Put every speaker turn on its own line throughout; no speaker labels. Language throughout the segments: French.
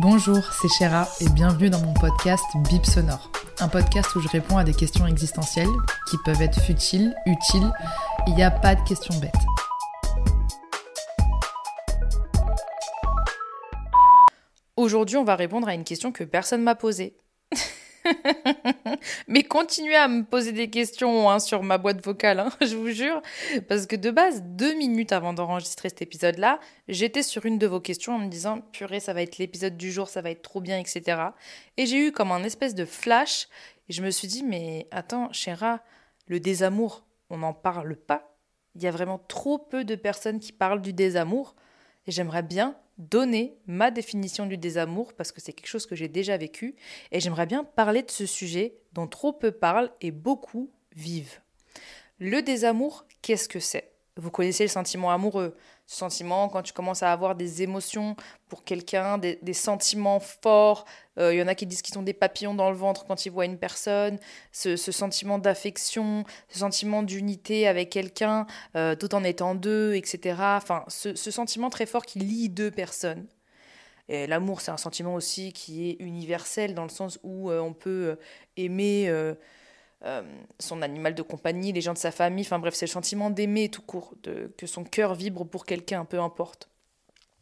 Bonjour, c'est Chéra et bienvenue dans mon podcast Bip Sonore. Un podcast où je réponds à des questions existentielles qui peuvent être futiles, utiles. Il n'y a pas de questions bêtes. Aujourd'hui, on va répondre à une question que personne m'a posée. Mais continuez à me poser des questions hein, sur ma boîte vocale, hein, je vous jure. Parce que de base, deux minutes avant d'enregistrer cet épisode-là, j'étais sur une de vos questions en me disant Purée, ça va être l'épisode du jour, ça va être trop bien, etc. Et j'ai eu comme un espèce de flash. Et je me suis dit Mais attends, Chéra, le désamour, on n'en parle pas. Il y a vraiment trop peu de personnes qui parlent du désamour. Et j'aimerais bien donner ma définition du désamour parce que c'est quelque chose que j'ai déjà vécu et j'aimerais bien parler de ce sujet dont trop peu parlent et beaucoup vivent. Le désamour, qu'est-ce que c'est? Vous connaissez le sentiment amoureux, ce sentiment quand tu commences à avoir des émotions pour quelqu'un, des, sentiments forts. Il y en a qui disent qu'ils ont des papillons dans le ventre quand ils voient une personne. Ce, sentiment d'affection, ce sentiment d'unité avec quelqu'un, euh, tout en étant deux, etc. Enfin, ce, sentiment très fort qui lie deux personnes. Et l'amour, c'est un sentiment aussi qui est universel dans le sens où euh, on peut euh, aimer euh, son animal de compagnie, les gens de sa famille, enfin bref, c'est le sentiment d'aimer tout court, que son cœur vibre pour quelqu'un, peu importe.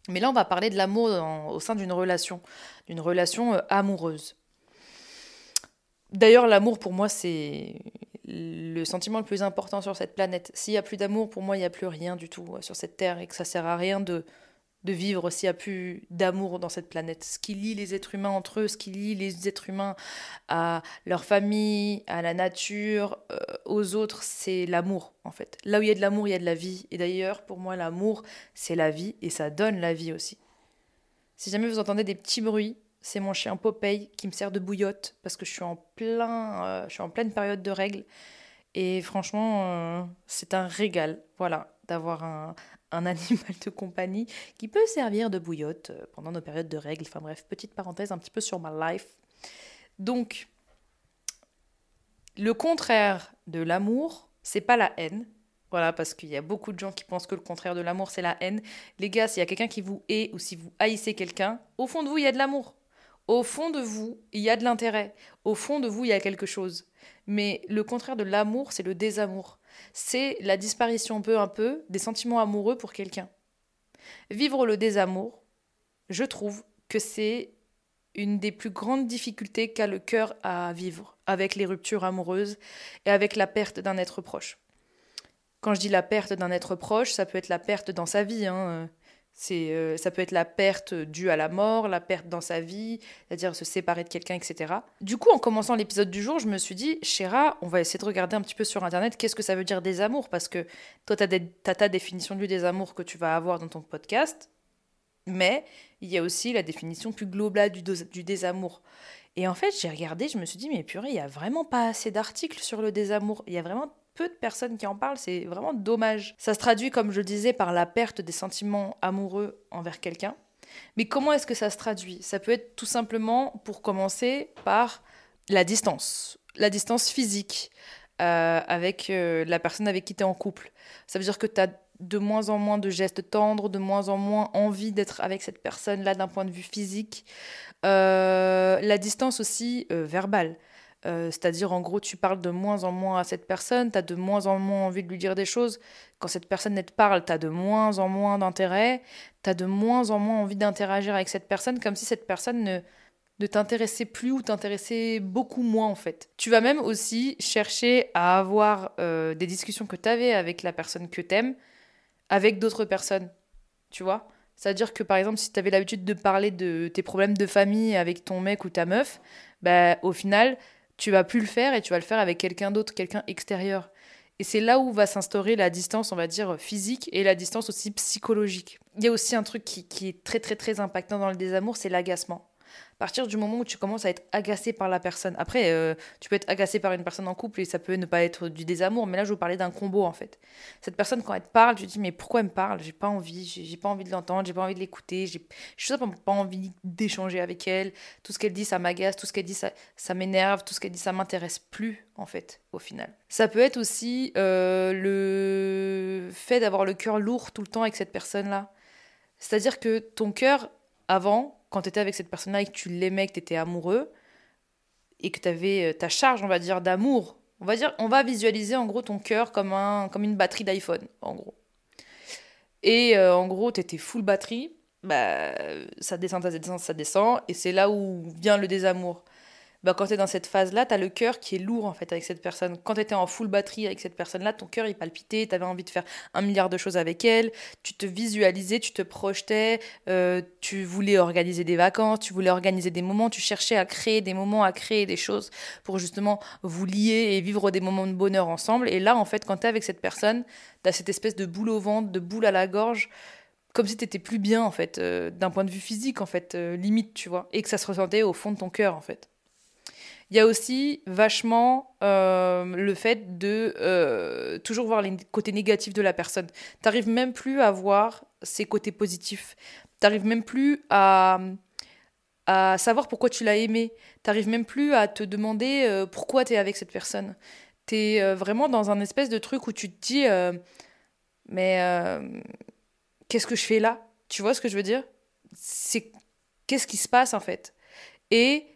Mais là, on va parler de l'amour au sein d'une relation, d'une relation euh, amoureuse. D'ailleurs, l'amour, pour moi, c'est le sentiment le plus important sur cette planète. S'il n'y a plus d'amour, pour moi, il n'y a plus rien du tout euh, sur cette terre et que ça sert à rien de, de vivre s'il n'y a plus d'amour dans cette planète. Ce qui lie les êtres humains entre eux, ce qui lie les êtres humains à leur famille, à la nature, euh, aux autres, c'est l'amour en fait. Là où il y a de l'amour, il y a de la vie. Et d'ailleurs, pour moi, l'amour, c'est la vie et ça donne la vie aussi. Si jamais vous entendez des petits bruits, c'est mon chien Popeye qui me sert de bouillotte parce que je suis en, plein, euh, je suis en pleine période de règles. Et franchement, euh, c'est un régal, voilà, d'avoir un, un animal de compagnie qui peut servir de bouillotte euh, pendant nos périodes de règles. Enfin bref, petite parenthèse un petit peu sur ma life. Donc, le contraire de l'amour, c'est pas la haine. Voilà, parce qu'il y a beaucoup de gens qui pensent que le contraire de l'amour, c'est la haine. Les gars, s'il y a quelqu'un qui vous hait ou si vous haïssez quelqu'un, au fond de vous, il y a de l'amour. Au fond de vous, il y a de l'intérêt. Au fond de vous, il y a quelque chose. Mais le contraire de l'amour, c'est le désamour c'est la disparition peu à peu des sentiments amoureux pour quelqu'un. Vivre le désamour, je trouve que c'est une des plus grandes difficultés qu'a le cœur à vivre avec les ruptures amoureuses et avec la perte d'un être proche. Quand je dis la perte d'un être proche, ça peut être la perte dans sa vie. Hein. C'est, euh, ça peut être la perte due à la mort, la perte dans sa vie, c'est-à-dire se séparer de quelqu'un, etc. Du coup, en commençant l'épisode du jour, je me suis dit, Chéra, on va essayer de regarder un petit peu sur Internet qu'est-ce que ça veut dire désamour, parce que toi, tu as, ta définition du désamour que tu vas avoir dans ton podcast, mais il y a aussi la définition plus globale du, du désamour. Et en fait, j'ai regardé, je me suis dit, mais purée, il n'y a vraiment pas assez d'articles sur le désamour. Il y a vraiment peu de personnes qui en parlent, c'est vraiment dommage. Ça se traduit, comme je le disais, par la perte des sentiments amoureux envers quelqu'un. Mais comment est-ce que ça se traduit? Ça peut être tout simplement, pour commencer, par la distance, la distance physique euh, avec euh, la personne avec qui tu es en couple. Ça veut dire que tu as de moins en moins de gestes tendres, de moins en moins envie d'être avec cette personne-là d'un point de vue physique. Euh, la distance aussi verbale. Euh, c'est-à-dire, en gros, tu parles de moins en moins à cette personne, tu as de moins en moins envie de lui dire des choses. Quand cette personne te parle, tu as de moins en moins d'intérêt, tu as de moins en moins envie d'interagir avec cette personne, comme si cette personne ne, ne t'intéressait plus ou t'intéressait beaucoup moins, en fait. Tu vas même aussi chercher à avoir euh, des discussions que tu avais avec la personne que t'aimes, avec d'autres personnes. Tu vois c'est-à-dire que par exemple, si tu avais l'habitude de parler de tes problèmes de famille avec ton mec ou ta meuf, bah, au final, tu vas plus le faire et tu vas le faire avec quelqu'un d'autre, quelqu'un extérieur. Et c'est là où va s'instaurer la distance, on va dire, physique et la distance aussi psychologique. Il y a aussi un truc qui, qui est très très très impactant dans le désamour, c'est l'agacement à partir du moment où tu commences à être agacé par la personne. Après, euh, tu peux être agacé par une personne en couple et ça peut ne pas être du désamour, mais là, je vous parlais d'un combo en fait. Cette personne, quand elle te parle, tu dis, mais pourquoi elle me parle? J'ai pas envie, j'ai pas envie de l'entendre, j'ai pas envie de l'écouter, j'ai juste pas envie d'échanger avec elle. Tout ce qu'elle dit, ça m'agace, tout ce qu'elle dit, ça, ça m'énerve, tout ce qu'elle dit, ça m'intéresse plus en fait, au final. Ça peut être aussi euh, le fait d'avoir le cœur lourd tout le temps avec cette personne-là. C'est-à-dire que ton cœur, avant, quand tu étais avec cette personne-là et que tu l'aimais, que tu étais amoureux, et que tu avais euh, ta charge, on va dire, d'amour, on va dire, on va visualiser en gros ton cœur comme, un, comme une batterie d'iPhone, en gros. Et euh, en gros, tu étais full batterie, bah, ça descend, ça descend, ça descend, et c'est là où vient le désamour. Bah, quand tu es dans cette phase-là, tu as le cœur qui est lourd en fait avec cette personne. Quand tu étais en full batterie avec cette personne-là, ton cœur il palpitait, tu avais envie de faire un milliard de choses avec elle, tu te visualisais, tu te projetais, euh, tu voulais organiser des vacances, tu voulais organiser des moments, tu cherchais à créer des moments, à créer des choses pour justement vous lier et vivre des moments de bonheur ensemble. Et là, en fait, quand tu es avec cette personne, tu as cette espèce de boule au ventre, de boule à la gorge comme si tu étais plus bien en fait euh, d'un point de vue physique en fait euh, limite tu vois et que ça se ressentait au fond de ton cœur en fait il y a aussi vachement euh, le fait de euh, toujours voir les côtés négatifs de la personne. T'arrives même plus à voir ses côtés positifs. T'arrives même plus à, à savoir pourquoi tu l'as aimé. T'arrives même plus à te demander euh, pourquoi tu es avec cette personne. T'es vraiment dans un espèce de truc où tu te dis mais qu'est-ce que je fais là? Tu vois ce que je veux dire? C'est qu'est-ce qui se passe en fait? Et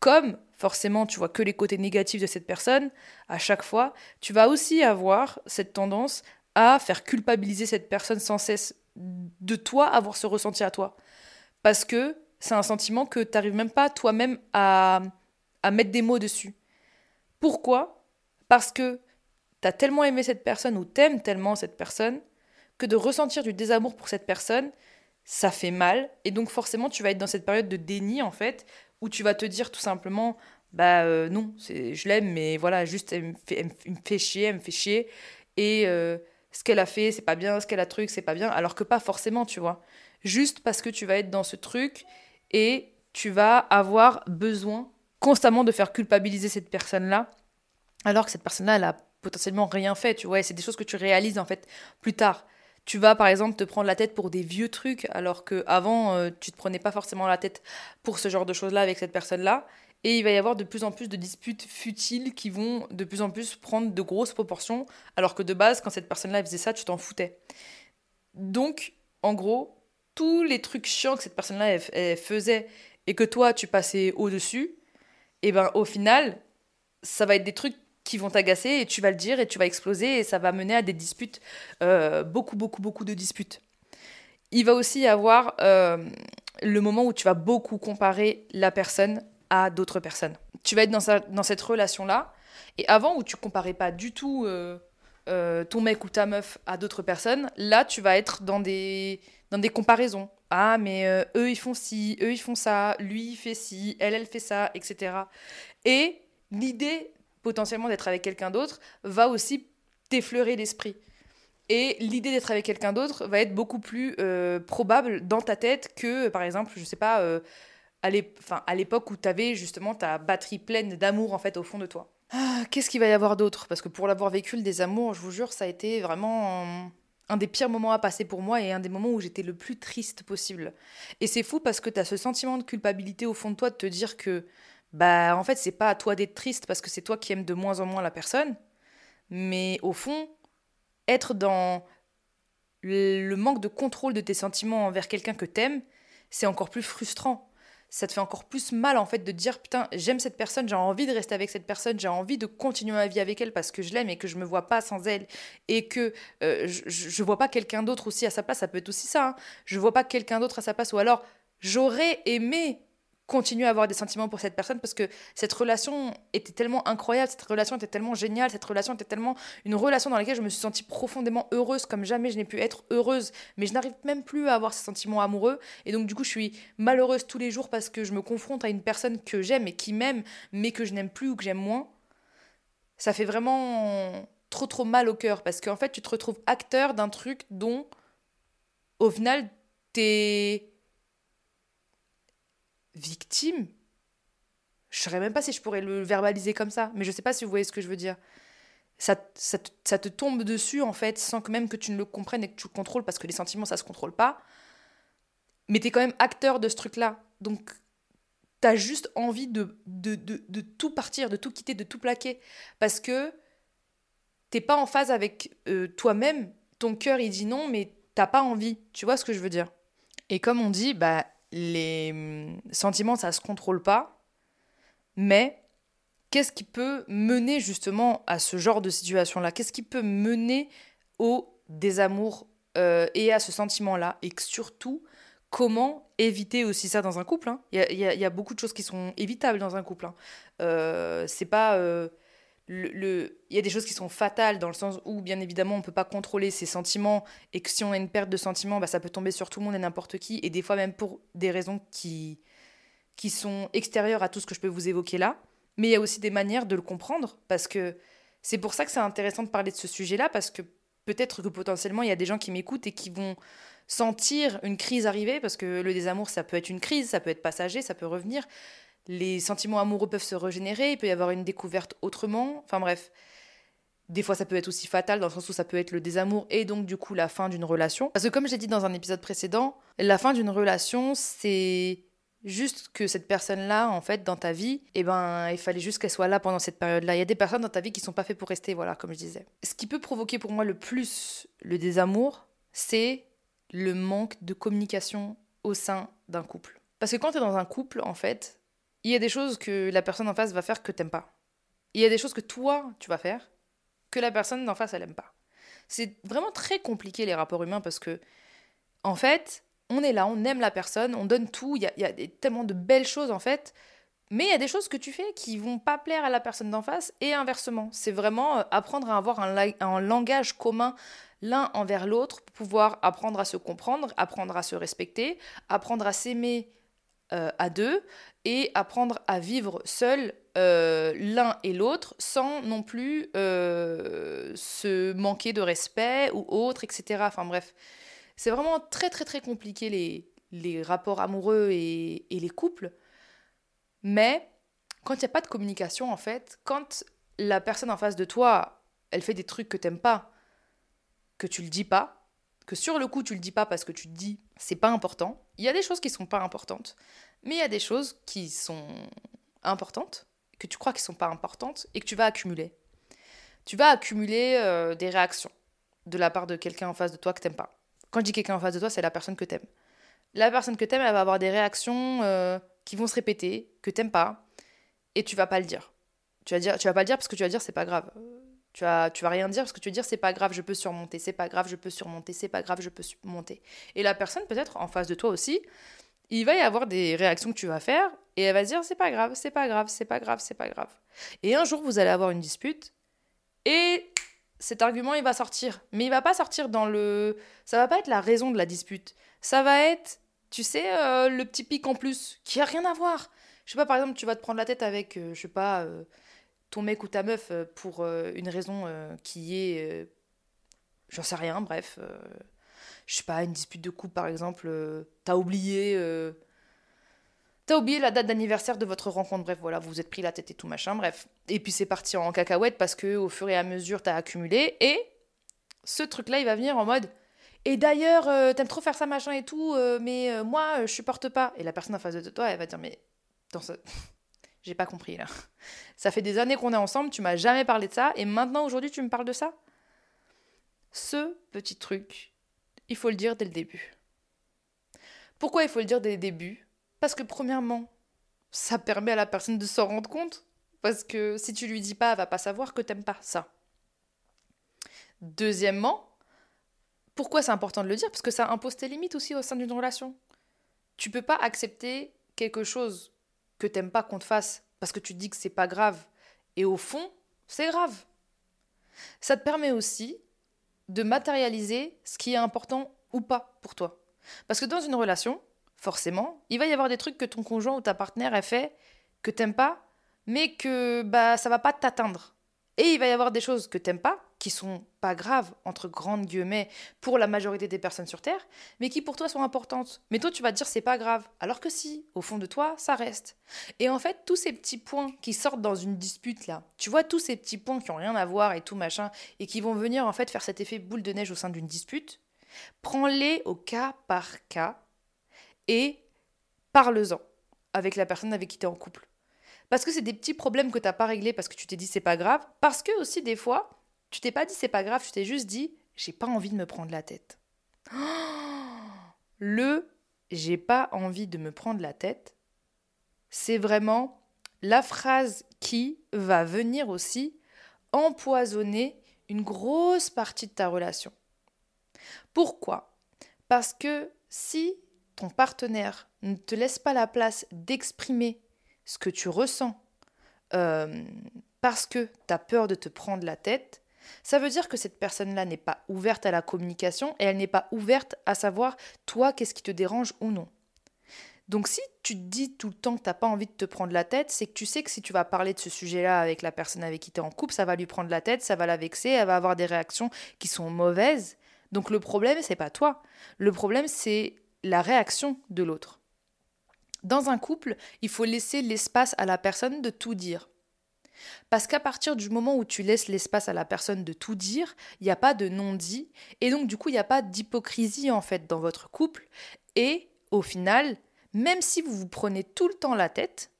comme forcément tu vois que les côtés négatifs de cette personne, à chaque fois, tu vas aussi avoir cette tendance à faire culpabiliser cette personne sans cesse de toi, avoir ce ressenti à toi. Parce que c'est un sentiment que tu n'arrives même pas toi-même à, à mettre des mots dessus. Pourquoi? Parce que tu as tellement aimé cette personne ou t'aimes tellement cette personne que de ressentir du désamour pour cette personne, ça fait mal. Et donc forcément, tu vas être dans cette période de déni, en fait, où tu vas te dire tout simplement bah euh, non, c'est je l'aime mais voilà, juste elle me, fait, chier, elle me fait chier et euh, ce qu'elle a fait, c'est pas bien, ce qu'elle a truc, c'est pas bien alors que pas forcément, tu vois. Juste parce que tu vas être dans ce truc et tu vas avoir besoin constamment de faire culpabiliser cette personne-là alors que cette personne-là elle a potentiellement rien fait, tu vois, c'est des choses que tu réalises en fait plus tard tu vas par exemple te prendre la tête pour des vieux trucs alors que avant euh, tu te prenais pas forcément la tête pour ce genre de choses là avec cette personne là et il va y avoir de plus en plus de disputes futiles qui vont de plus en plus prendre de grosses proportions alors que de base quand cette personne là faisait ça tu t'en foutais. Donc en gros tous les trucs chiants que cette personne là faisait et que toi tu passais au dessus et ben au final ça va être des trucs qui vont t'agacer et tu vas le dire et tu vas exploser et ça va mener à des disputes, euh, beaucoup, beaucoup, beaucoup de disputes. Il va aussi y avoir euh, le moment où tu vas beaucoup comparer la personne à d'autres personnes. Tu vas être dans, dans cette relation-là et avant où tu comparais pas du tout euh, ton mec ou ta meuf à d'autres personnes, là tu vas être dans des, dans des comparaisons. Ah mais eux ils font ci, eux ils font ça, lui il fait ci, elle elle fait ça, etc. Et l'idée potentiellement d'être avec quelqu'un d'autre va aussi t'effleurer l'esprit. Et l'idée d'être avec quelqu'un d'autre va être beaucoup plus euh, probable dans ta tête que, par exemple, je sais pas, euh, à l'époque où tu avais justement ta batterie pleine d'amour en fait au fond de toi. Ah, qu'est-ce qu'il va y avoir d'autre? Parce que pour l'avoir vécu, le désamour, je vous jure, ça a été vraiment un des pires moments à passer pour moi et un des moments où j'étais le plus triste possible. Et c'est fou parce que tu as ce sentiment de culpabilité au fond de toi de te dire que bah en fait c'est pas à toi d'être triste parce que c'est toi qui aimes de moins en moins la personne, mais au fond être dans le manque de contrôle de tes sentiments envers quelqu'un que t'aimes, c'est encore plus frustrant. Ça te fait encore plus mal en fait de dire putain j'aime cette personne, j'ai envie de rester avec cette personne, j'ai envie de continuer ma vie avec elle parce que je l'aime et que je me vois pas sans elle et que euh, je, je, vois pas quelqu'un d'autre aussi à sa place. Ça peut être aussi ça. Hein. Je vois pas quelqu'un d'autre à sa place ou alors j'aurais aimé continuer à avoir des sentiments pour cette personne parce que cette relation était tellement incroyable, cette relation était tellement géniale, cette relation était tellement une relation dans laquelle je me suis sentie profondément heureuse comme jamais je n'ai pu être heureuse, mais je n'arrive même plus à avoir ces sentiments amoureux et donc du coup je suis malheureuse tous les jours parce que je me confronte à une personne que j'aime et qui m'aime mais que je n'aime plus ou que j'aime moins. Ça fait vraiment trop trop mal au cœur parce qu'en fait tu te retrouves acteur d'un truc dont au final t'es victime. Je ne saurais même pas si je pourrais le verbaliser comme ça, mais je ne sais pas si vous voyez ce que je veux dire. Ça, ça, te, tombe dessus, en fait, sans que même que tu ne le comprennes et que tu le contrôles, parce que les sentiments, ça se contrôle pas. Mais tu es quand même acteur de ce truc-là. Donc, tu as juste envie de de, de, tout partir, de tout quitter, de tout plaquer. Parce que t'es pas en phase avec euh, toi-même. Ton cœur, il dit non, mais t'as pas envie. Tu vois ce que je veux dire? Et comme on dit, bah, les hum, sentiments, ça se contrôle pas. Mais qu'est-ce qui peut mener justement à ce genre de situation-là? Qu'est-ce qui peut mener au désamour euh, et à ce sentiment-là? Et surtout, comment éviter aussi ça dans un couple hein? Il y, y, a beaucoup de choses qui sont évitables dans un couple. Hein. Euh, c'est pas. Euh, il y a des choses qui sont fatales dans le sens où, bien évidemment, on ne peut pas contrôler ses sentiments et que si on a une perte de sentiments, bah, ça peut tomber sur tout le monde et n'importe qui, et des fois même pour des raisons qui, qui sont extérieures à tout ce que je peux vous évoquer là. Mais il y a aussi des manières de le comprendre, parce que c'est pour ça que c'est intéressant de parler de ce sujet-là, parce que peut-être que potentiellement, il y a des gens qui m'écoutent et qui vont sentir une crise arriver, parce que le désamour, ça peut être une crise, ça peut être passager, ça peut revenir les sentiments amoureux peuvent se régénérer, il peut y avoir une découverte autrement. Enfin bref, des fois ça peut être aussi fatal dans le sens où ça peut être le désamour et donc du coup la fin d'une relation. Parce que comme j'ai dit dans un épisode précédent, la fin d'une relation c'est juste que cette personne-là, en fait, dans ta vie, eh ben, il fallait juste qu'elle soit là pendant cette période-là. Il y a des personnes dans ta vie qui sont pas faites pour rester, voilà, comme je disais. Ce qui peut provoquer pour moi le plus le désamour, c'est le manque de communication au sein d'un couple. Parce que quand tu es dans un couple, en fait, il y a des choses que la personne en face va faire que t'aimes pas. Il y a des choses que toi, tu vas faire que la personne en face, elle aime pas. C'est vraiment très compliqué les rapports humains parce que, en fait, on est là, on aime la personne, on donne tout, il y a, tellement de belles choses en fait, mais il y a des choses que tu fais qui vont pas plaire à la personne d'en face et inversement. C'est vraiment euh, apprendre à avoir un langage commun l'un envers l'autre pour pouvoir apprendre à se comprendre, apprendre à se respecter, apprendre à s'aimer euh, à deux et apprendre à vivre seul euh, l'un et l'autre sans non plus euh, se manquer de respect ou autre, etc. Enfin bref, c'est vraiment très très très compliqué les, les rapports amoureux et, les couples. Mais quand il n'y a pas de communication, en fait, quand la personne en face de toi, elle fait des trucs que t'aimes pas, que tu le dis pas, que sur le coup tu le dis pas parce que tu te dis c'est pas important. Il y a des choses qui sont pas importantes, mais il y a des choses qui sont importantes, que tu crois qui sont pas importantes et que tu vas accumuler. Tu vas accumuler euh, des réactions de la part de quelqu'un en face de toi que t'aimes pas. Quand je dis quelqu'un en face de toi, c'est la personne que t'aimes. La personne que t'aimes, elle va avoir des réactions euh, qui vont se répéter, que t'aimes pas, et tu vas pas le dire. Tu vas dire, tu vas pas le dire parce que tu vas dire c'est pas grave. Tu vas, tu vas rien dire parce que tu vas dire c'est pas grave, je peux surmonter, c'est pas grave, je peux surmonter, c'est pas grave, je peux surmonter. Et la personne, peut-être en face de toi aussi, il va y avoir des réactions que tu vas faire et elle va se dire c'est pas grave, c'est pas grave, c'est pas grave, c'est pas grave. Et un jour, vous allez avoir une dispute et cet argument, il va sortir. Mais il va pas sortir dans le. Ça va pas être la raison de la dispute. Ça va être, tu sais, euh, le petit pic en plus qui a rien à voir. Je sais pas, par exemple, tu vas te prendre la tête avec, euh, je sais pas. Euh, ton mec ou ta meuf euh, pour euh, une raison euh, qui est. J'en sais rien, bref. je sais pas, une dispute de couple par exemple. T'as oublié. T'as oublié la date d'anniversaire de votre rencontre, bref, voilà, vous vous êtes pris la tête et tout machin, bref. Et puis c'est parti en cacahuète parce que au fur et à mesure, t'as accumulé. Et ce truc-là, il va venir en mode. Et d'ailleurs, t'aimes trop faire ça machin et tout, mais moi, je supporte pas. Et la personne en face de toi, elle va dire, mais. J'ai pas compris là. Ça fait des années qu'on est ensemble, tu m'as jamais parlé de ça, et maintenant aujourd'hui tu me parles de ça? Ce petit truc, il faut le dire dès le début. Pourquoi il faut le dire dès le début? Parce que premièrement, ça permet à la personne de s'en rendre compte. Parce que si tu lui dis pas, elle va pas savoir que t'aimes pas ça. Deuxièmement, pourquoi c'est important de le dire? Parce que ça impose tes limites aussi au sein d'une relation. Tu peux pas accepter quelque chose que t'aimes pas qu'on te fasse parce que tu dis que c'est pas grave. Et au fond, c'est grave. Ça te permet aussi de matérialiser ce qui est important ou pas pour toi. Parce que dans une relation, forcément, il va y avoir des trucs que ton conjoint ou ta partenaire a fait que t'aimes pas, mais que bah ça va pas t'atteindre. Et il va y avoir des choses que t'aimes pas, qui sont pas graves, entre grandes guillemets, pour la majorité des personnes sur Terre, mais qui pour toi sont importantes. Mais toi, tu vas te dire c'est pas grave, alors que si, au fond de toi, ça reste. Et en fait, tous ces petits points qui sortent dans une dispute là, tu vois, tous ces petits points qui ont rien à voir et tout machin, et qui vont venir en fait faire cet effet boule de neige au sein d'une dispute, prends-les au cas par cas et parle-en avec la personne avec qui tu es en couple. Parce que c'est des petits problèmes que tu n'as pas réglés parce que tu t'es dit c'est pas grave. Parce que aussi, des fois, tu t'es pas dit c'est pas grave, tu t'es juste dit j'ai pas envie de me prendre la tête. Le j'ai pas envie de me prendre la tête, c'est vraiment la phrase qui va venir aussi empoisonner une grosse partie de ta relation. Pourquoi? Parce que si ton partenaire ne te laisse pas la place d'exprimer ce que tu ressens euh, parce que tu as peur de te prendre la tête, ça veut dire que cette personne-là n'est pas ouverte à la communication et elle n'est pas ouverte à savoir toi qu'est-ce qui te dérange ou non. Donc si tu te dis tout le temps que tu n'as pas envie de te prendre la tête, c'est que tu sais que si tu vas parler de ce sujet-là avec la personne avec qui tu es en couple, ça va lui prendre la tête, ça va la vexer, elle va avoir des réactions qui sont mauvaises. Donc le problème, c'est pas toi. Le problème, c'est la réaction de l'autre. Dans un couple, il faut laisser l'espace à la personne de tout dire. Parce qu'à partir du moment où tu laisses l'espace à la personne de tout dire, il n'y a pas de non-dit, et donc du coup, il n'y a pas d'hypocrisie en fait dans votre couple, et au final, même si vous vous prenez tout le temps la tête,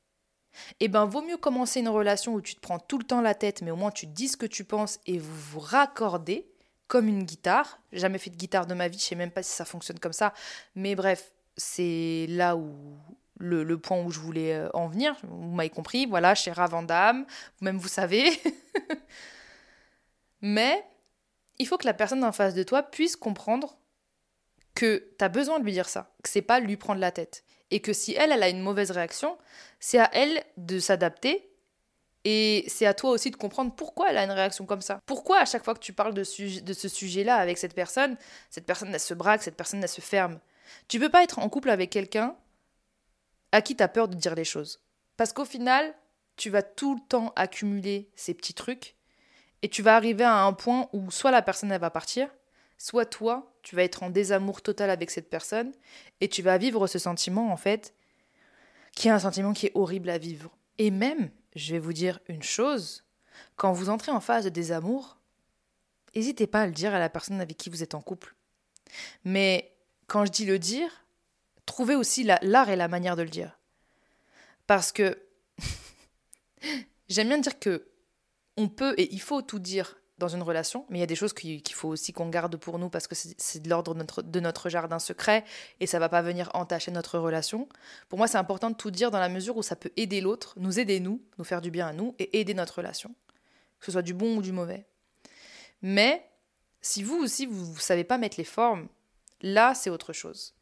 eh ben vaut mieux commencer une relation où tu te prends tout le temps la tête, mais au moins tu dis ce que tu penses et vous vous raccordez comme une guitare. Jamais fait de guitare de ma vie, je sais même pas si ça fonctionne comme ça, mais bref, c'est là où le, point où je voulais euh, en venir. Vous m'avez compris, voilà, cher Vandame, même vous savez. Mais il faut que la personne en face de toi puisse comprendre que tu as besoin de lui dire ça, que c'est pas lui prendre la tête. Et que si elle, elle a une mauvaise réaction, c'est à elle de s'adapter et c'est à toi aussi de comprendre pourquoi elle a une réaction comme ça. Pourquoi à chaque fois que tu parles de, de ce sujet-là avec cette personne, cette personne elle se braque, cette personne elle se ferme. Tu peux pas être en couple avec quelqu'un à qui tu as peur de dire les choses. Parce qu'au final, tu vas tout le temps accumuler ces petits trucs et tu vas arriver à un point où soit la personne elle va partir, soit toi, tu vas être en désamour total avec cette personne et tu vas vivre ce sentiment en fait qui est un sentiment qui est horrible à vivre. Et même, je vais vous dire une chose, quand vous entrez en phase de désamour, n'hésitez pas à le dire à la personne avec qui vous êtes en couple. Mais quand je dis le dire, trouver aussi l'art et la manière de le dire. Parce que j'aime bien dire que on peut et il faut tout dire dans une relation, mais il y a des choses qu'il faut aussi qu'on garde pour nous parce que c'est de l'ordre de notre, jardin secret et ça va pas venir entacher notre relation. Pour moi, c'est important de tout dire dans la mesure où ça peut aider l'autre, nous aider nous, nous faire du bien à nous et aider notre relation, que ce soit du bon ou du mauvais. Mais si vous aussi, vous ne savez pas mettre les formes, là, c'est autre chose.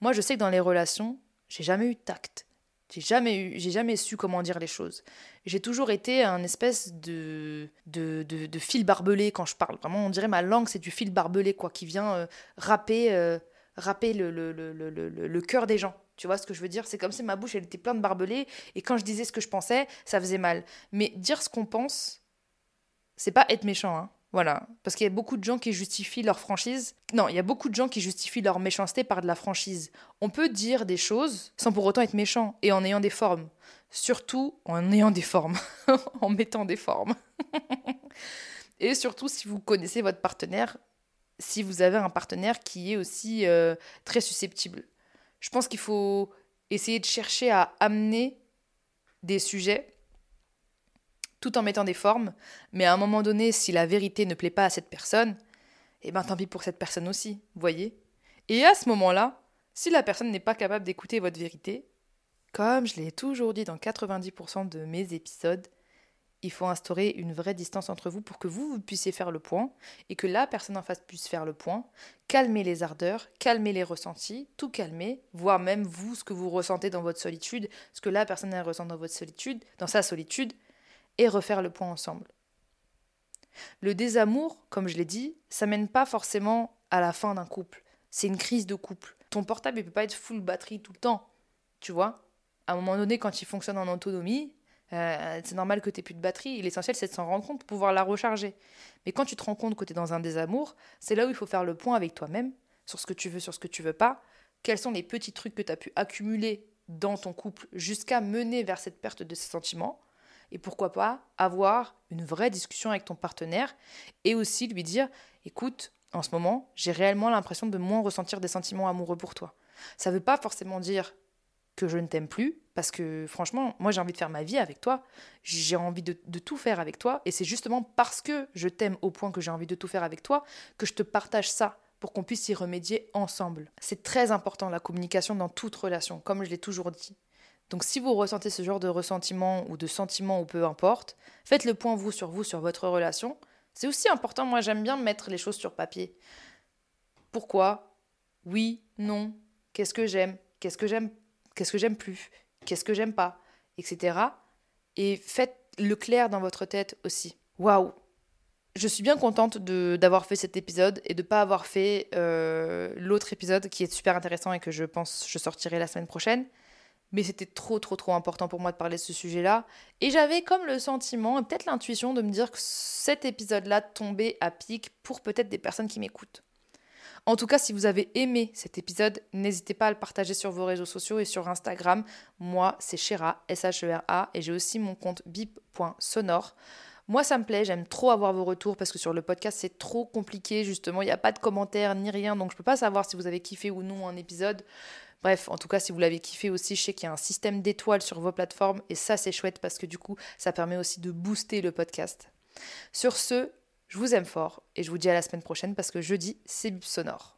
Moi, je sais que dans les relations, j'ai jamais eu tact. J'ai jamais eu, j'ai jamais su comment dire les choses. J'ai toujours été un espèce de de, de, fil barbelé quand je parle. Vraiment, on dirait ma langue, c'est du fil barbelé, quoi, qui vient euh, râper, euh, le, le, le, le, le cœur des gens. Tu vois ce que je veux dire? C'est comme si ma bouche, elle était pleine de barbelés, et quand je disais ce que je pensais, ça faisait mal. Mais dire ce qu'on pense, c'est pas être méchant, hein. Voilà, parce qu'il y a beaucoup de gens qui justifient leur franchise. Non, il y a beaucoup de gens qui justifient leur méchanceté par de la franchise. On peut dire des choses sans pour autant être méchant et en ayant des formes. Surtout en ayant des formes, en mettant des formes. et surtout si vous connaissez votre partenaire, si vous avez un partenaire qui est aussi euh, très susceptible. Je pense qu'il faut essayer de chercher à amener des sujets tout en mettant des formes, mais à un moment donné, si la vérité ne plaît pas à cette personne, eh ben tant pis pour cette personne aussi, voyez. Et à ce moment-là, si la personne n'est pas capable d'écouter votre vérité, comme je l'ai toujours dit dans 90% de mes épisodes, il faut instaurer une vraie distance entre vous pour que vous, puissiez faire le point et que la personne en face puisse faire le point, calmer les ardeurs, calmer les ressentis, tout calmer, voir même vous ce que vous ressentez dans votre solitude, ce que la personne elle ressent dans votre solitude, dans sa solitude, et refaire le point ensemble. Le désamour, comme je l'ai dit, ça mène pas forcément à la fin d'un couple. C'est une crise de couple. Ton portable, il peut pas être full batterie tout le temps. Tu vois? À un moment donné, quand il fonctionne en autonomie, euh, c'est normal que tu plus de batterie. L'essentiel, c'est de s'en rendre compte pour pouvoir la recharger. Mais quand tu te rends compte que tu es dans un désamour, c'est là où il faut faire le point avec toi-même sur ce que tu veux, sur ce que tu veux pas. Quels sont les petits trucs que tu as pu accumuler dans ton couple jusqu'à mener vers cette perte de ces sentiments? Et pourquoi pas avoir une vraie discussion avec ton partenaire et aussi lui dire écoute, en ce moment, j'ai réellement l'impression de moins ressentir des sentiments amoureux pour toi. Ça ne veut pas forcément dire que je ne t'aime plus, parce que franchement, moi j'ai envie de faire ma vie avec toi, j'ai envie de, tout faire avec toi, et c'est justement parce que je t'aime au point que j'ai envie de tout faire avec toi que je te partage ça pour qu'on puisse y remédier ensemble. C'est très important la communication dans toute relation, comme je l'ai toujours dit. Donc si vous ressentez ce genre de ressentiment ou de sentiment ou peu importe, faites le point vous sur vous, sur votre relation. C'est aussi important, moi j'aime bien mettre les choses sur papier. Pourquoi? Oui, non, qu'est-ce que j'aime? Qu'est-ce que j'aime? Qu'est-ce que j'aime plus? Qu'est-ce que j'aime pas? Etc. Et faites le clair dans votre tête aussi. Waouh! Je suis bien contente d'avoir fait cet épisode et de ne pas avoir fait euh, l'autre épisode qui est super intéressant et que je pense je sortirai la semaine prochaine mais c'était trop trop trop important pour moi de parler de ce sujet-là. Et j'avais comme le sentiment, et peut-être l'intuition de me dire que cet épisode-là tombait à pic pour peut-être des personnes qui m'écoutent. En tout cas, si vous avez aimé cet épisode, n'hésitez pas à le partager sur vos réseaux sociaux et sur Instagram. Moi, c'est Shera, S-H-E-R-A, et j'ai aussi mon compte bip.sonore. Moi, ça me plaît, j'aime trop avoir vos retours parce que sur le podcast, c'est trop compliqué, justement. Il n'y a pas de commentaires ni rien, donc je ne peux pas savoir si vous avez kiffé ou non un épisode. Bref, en tout cas, si vous l'avez kiffé aussi, je sais qu'il y a un système d'étoiles sur vos plateformes et ça, c'est chouette parce que du coup, ça permet aussi de booster le podcast. Sur ce, je vous aime fort et je vous dis à la semaine prochaine parce que jeudi, c'est Bip Sonore.